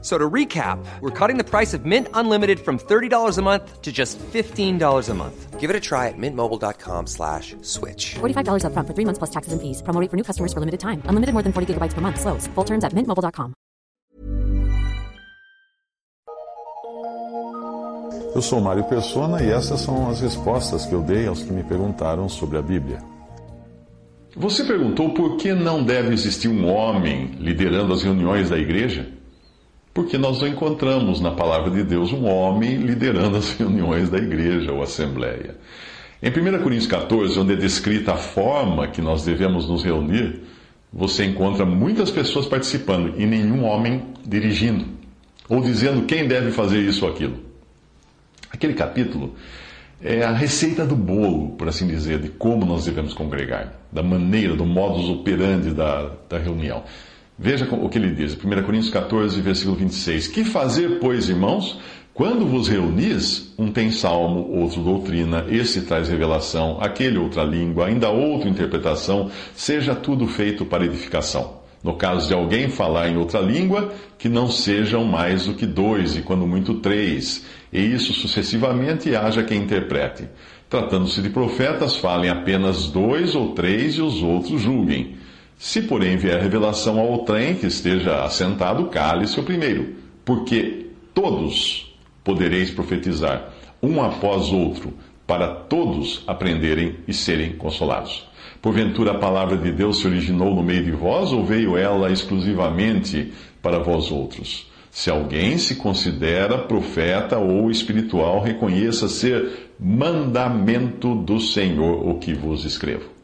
So to recap, we're cutting the price of Mint Unlimited from $30 a month to just $15 a month. Give it a try at mintmobile.com slash switch. $45 upfront for three months plus taxes and fees. Promo rate for new customers for limited time. Unlimited more than 40 gigabytes per month. Slows. Full terms at mintmobile.com. Eu sou Mário Persona e essas são as respostas que eu dei aos que me perguntaram sobre a Bíblia. Você perguntou por que não deve existir um homem liderando as reuniões da igreja? Porque nós não encontramos na palavra de Deus um homem liderando as reuniões da igreja ou assembleia. Em 1 Coríntios 14, onde é descrita a forma que nós devemos nos reunir, você encontra muitas pessoas participando e nenhum homem dirigindo, ou dizendo quem deve fazer isso ou aquilo. Aquele capítulo é a receita do bolo, por assim dizer, de como nós devemos congregar, da maneira, do modus operandi da, da reunião. Veja o que ele diz, 1 Coríntios 14, versículo 26. Que fazer, pois, irmãos? Quando vos reunis, um tem salmo, outro doutrina, esse traz revelação, aquele outra língua, ainda outra interpretação, seja tudo feito para edificação. No caso de alguém falar em outra língua, que não sejam mais do que dois, e quando muito três, e isso sucessivamente haja quem interprete. Tratando-se de profetas, falem apenas dois ou três e os outros julguem. Se, porém, vier revelação ao outrem que esteja assentado, cale-se o primeiro, porque todos podereis profetizar, um após outro, para todos aprenderem e serem consolados. Porventura a palavra de Deus se originou no meio de vós, ou veio ela exclusivamente para vós outros? Se alguém se considera profeta ou espiritual, reconheça ser mandamento do Senhor o que vos escrevo.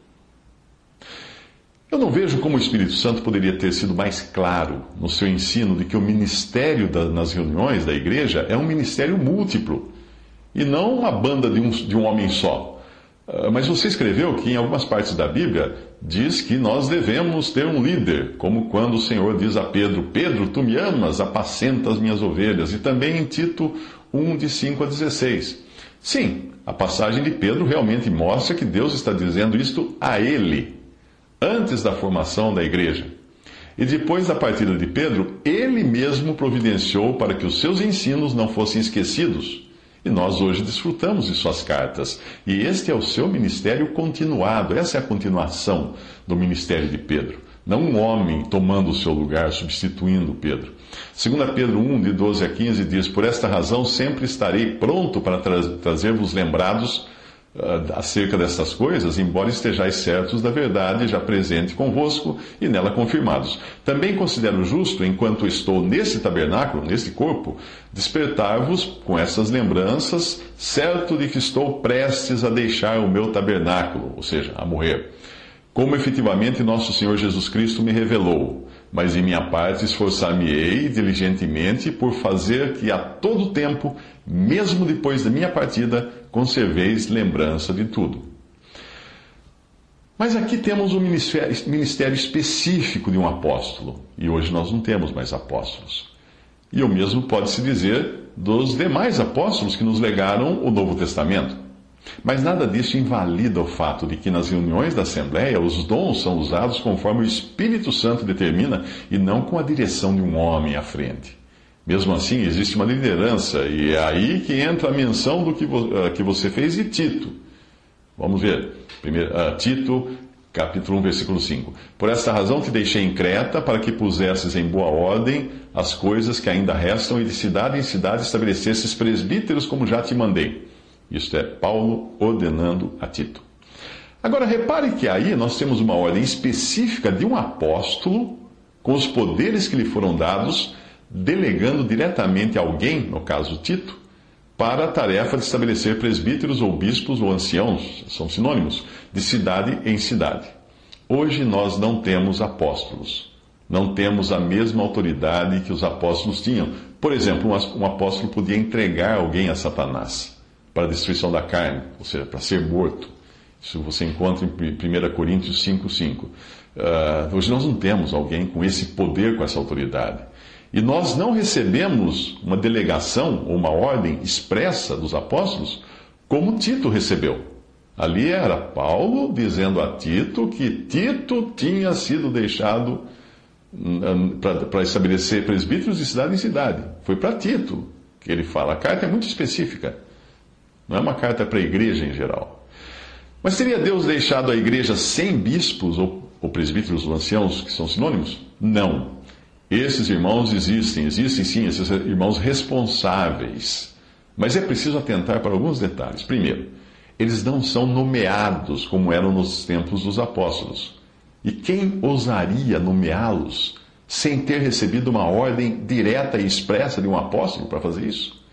Eu não vejo como o Espírito Santo poderia ter sido mais claro no seu ensino de que o ministério da, nas reuniões da igreja é um ministério múltiplo e não uma banda de um, de um homem só. Uh, mas você escreveu que em algumas partes da Bíblia diz que nós devemos ter um líder, como quando o Senhor diz a Pedro: Pedro, tu me amas, apacenta as minhas ovelhas, e também em Tito 1, de 5 a 16. Sim, a passagem de Pedro realmente mostra que Deus está dizendo isto a ele antes da formação da igreja. E depois da partida de Pedro, ele mesmo providenciou para que os seus ensinos não fossem esquecidos. E nós hoje desfrutamos de suas cartas. E este é o seu ministério continuado, essa é a continuação do ministério de Pedro. Não um homem tomando o seu lugar, substituindo Pedro. 2 Pedro 1, de 12 a 15, diz: Por esta razão sempre estarei pronto para tra trazer-vos lembrados acerca destas coisas, embora estejais certos da verdade já presente convosco e nela confirmados. Também considero justo, enquanto estou nesse tabernáculo, neste corpo, despertar-vos com essas lembranças, certo de que estou prestes a deixar o meu tabernáculo, ou seja, a morrer. Como efetivamente nosso Senhor Jesus Cristo me revelou, mas em minha parte esforçar-me-ei diligentemente por fazer que a todo tempo, mesmo depois da minha partida, conserveis lembrança de tudo. Mas aqui temos um ministério, específico de um apóstolo, e hoje nós não temos mais apóstolos. E o mesmo pode-se dizer dos demais apóstolos que nos legaram o Novo Testamento. Mas nada disso invalida o fato de que nas reuniões da Assembleia os dons são usados conforme o Espírito Santo determina e não com a direção de um homem à frente. Mesmo assim, existe uma liderança e é aí que entra a menção do que, uh, que você fez de Tito. Vamos ver. Primeiro, uh, Tito, capítulo 1, versículo 5. Por esta razão te deixei em Creta, para que pusesses em boa ordem as coisas que ainda restam e de cidade em cidade estabelecesses presbíteros como já te mandei. Isto é Paulo ordenando a Tito. Agora, repare que aí nós temos uma ordem específica de um apóstolo, com os poderes que lhe foram dados, delegando diretamente alguém, no caso Tito, para a tarefa de estabelecer presbíteros ou bispos ou anciãos, são sinônimos, de cidade em cidade. Hoje nós não temos apóstolos. Não temos a mesma autoridade que os apóstolos tinham. Por exemplo, um apóstolo podia entregar alguém a Satanás para a destruição da carne, ou seja, para ser morto. Isso você encontra em 1 Coríntios 5,5. Uh, hoje nós não temos alguém com esse poder, com essa autoridade. E nós não recebemos uma delegação ou uma ordem expressa dos apóstolos como Tito recebeu. Ali era Paulo dizendo a Tito que Tito tinha sido deixado hum, para estabelecer presbíteros de cidade em cidade. Foi para Tito que ele fala. A carta é muito específica. Não é uma carta para a igreja em geral. Mas teria Deus deixado a igreja sem bispos ou, ou presbíteros ou anciãos, que são sinônimos? Não. Esses irmãos existem, existem sim, esses irmãos responsáveis. Mas é preciso atentar para alguns detalhes. Primeiro, eles não são nomeados como eram nos tempos dos apóstolos. E quem ousaria nomeá-los sem ter recebido uma ordem direta e expressa de um apóstolo para fazer isso?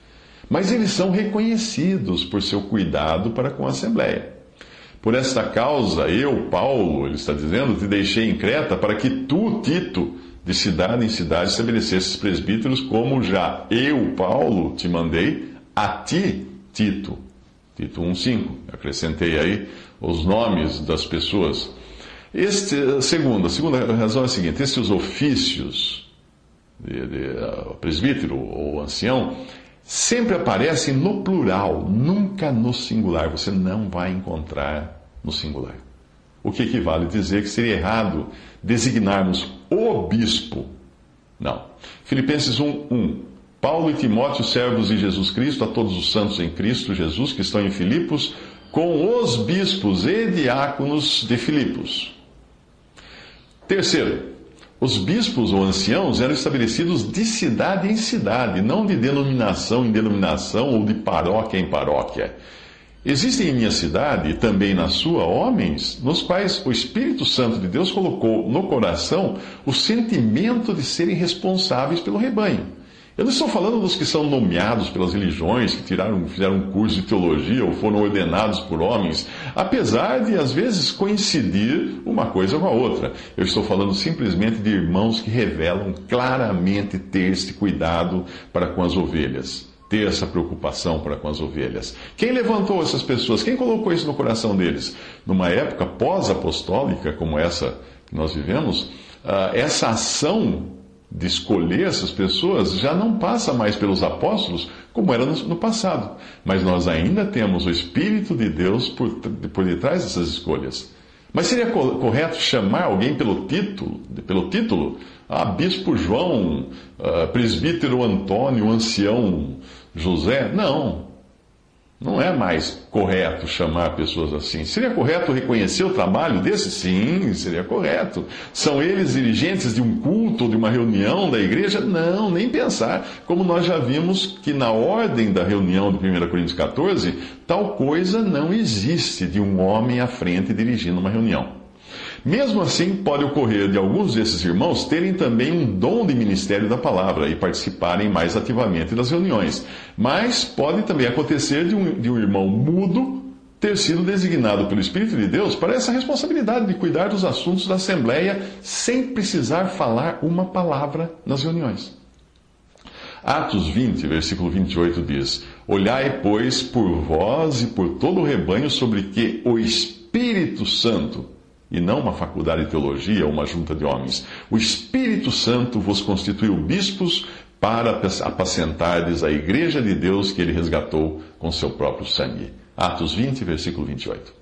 Mas eles são reconhecidos por seu cuidado para com a Assembleia. Por esta causa, eu, Paulo, ele está dizendo, te deixei em Creta para que tu, Tito, de cidade em cidade estabelecesses presbíteros, como já eu, Paulo, te mandei, a ti, Tito. Tito 1,5. Acrescentei aí os nomes das pessoas. Este, segundo, a segunda razão é a seguinte: estes ofícios de, de uh, presbítero ou ancião sempre aparecem no plural, nunca no singular. Você não vai encontrar no singular. O que equivale a dizer que seria errado designarmos o bispo. Não. Filipenses 1, 1. Paulo e Timóteo, servos de Jesus Cristo, a todos os santos em Cristo Jesus que estão em Filipos, com os bispos e diáconos de Filipos. Terceiro, os bispos ou anciãos eram estabelecidos de cidade em cidade, não de denominação em denominação ou de paróquia em paróquia. Existem em minha cidade e também na sua homens nos quais o Espírito Santo de Deus colocou no coração o sentimento de serem responsáveis pelo rebanho. Eu não estou falando dos que são nomeados pelas religiões, que tiraram, fizeram um curso de teologia ou foram ordenados por homens, apesar de às vezes coincidir uma coisa com a outra. Eu estou falando simplesmente de irmãos que revelam claramente ter este cuidado para com as ovelhas ter essa preocupação para com as ovelhas. Quem levantou essas pessoas? Quem colocou isso no coração deles? Numa época pós-apostólica como essa que nós vivemos, ah, essa ação de escolher essas pessoas já não passa mais pelos apóstolos como era no passado. Mas nós ainda temos o Espírito de Deus por, por detrás dessas escolhas. Mas seria correto chamar alguém pelo título, pelo título? Ah, Bispo João, ah, Presbítero Antônio, Ancião José? Não. Não é mais correto chamar pessoas assim. Seria correto reconhecer o trabalho desse? Sim, seria correto. São eles dirigentes de um culto, de uma reunião da igreja? Não, nem pensar. Como nós já vimos que na ordem da reunião de 1 Coríntios 14, tal coisa não existe de um homem à frente dirigindo uma reunião. Mesmo assim, pode ocorrer de alguns desses irmãos terem também um dom de ministério da palavra e participarem mais ativamente das reuniões. Mas pode também acontecer de um, de um irmão mudo ter sido designado pelo Espírito de Deus para essa responsabilidade de cuidar dos assuntos da Assembleia sem precisar falar uma palavra nas reuniões. Atos 20, versículo 28 diz: Olhai, pois, por vós e por todo o rebanho sobre que o Espírito Santo e não uma faculdade de teologia ou uma junta de homens. O Espírito Santo vos constituiu bispos para apacentardes a igreja de Deus que ele resgatou com seu próprio sangue. Atos 20, versículo 28.